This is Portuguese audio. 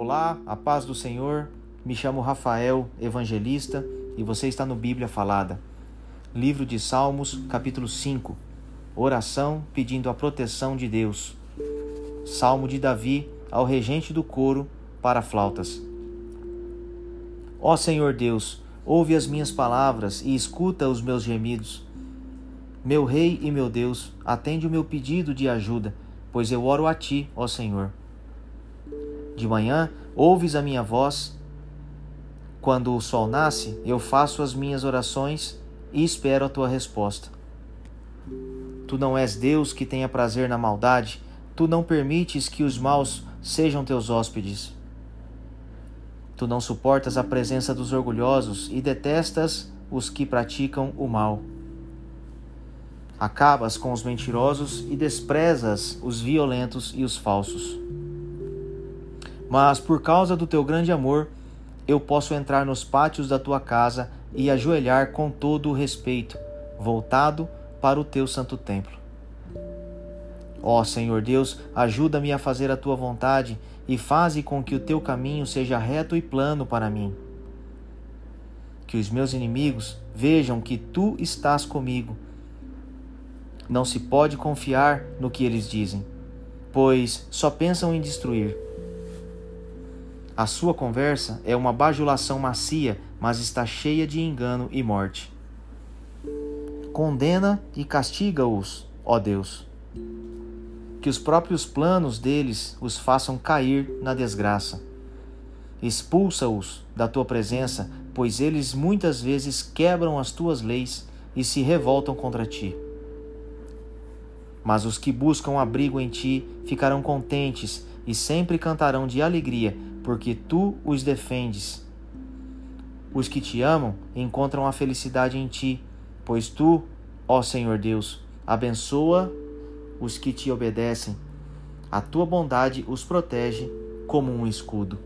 Olá, a paz do Senhor. Me chamo Rafael, evangelista, e você está no Bíblia Falada. Livro de Salmos, capítulo 5. Oração pedindo a proteção de Deus. Salmo de Davi ao regente do coro para flautas. Ó Senhor Deus, ouve as minhas palavras e escuta os meus gemidos. Meu Rei e meu Deus, atende o meu pedido de ajuda, pois eu oro a ti, ó Senhor. De manhã ouves a minha voz. Quando o sol nasce, eu faço as minhas orações e espero a tua resposta. Tu não és Deus que tenha prazer na maldade, tu não permites que os maus sejam teus hóspedes. Tu não suportas a presença dos orgulhosos e detestas os que praticam o mal. Acabas com os mentirosos e desprezas os violentos e os falsos. Mas por causa do teu grande amor, eu posso entrar nos pátios da tua casa e ajoelhar com todo o respeito, voltado para o teu santo templo. Ó Senhor Deus, ajuda-me a fazer a tua vontade e faze com que o teu caminho seja reto e plano para mim. Que os meus inimigos vejam que tu estás comigo. Não se pode confiar no que eles dizem, pois só pensam em destruir. A sua conversa é uma bajulação macia, mas está cheia de engano e morte. Condena e castiga-os, ó Deus. Que os próprios planos deles os façam cair na desgraça. Expulsa-os da tua presença, pois eles muitas vezes quebram as tuas leis e se revoltam contra ti. Mas os que buscam abrigo em ti ficarão contentes e sempre cantarão de alegria porque tu os defendes. Os que te amam encontram a felicidade em ti, pois tu, ó Senhor Deus, abençoa os que te obedecem. A tua bondade os protege como um escudo.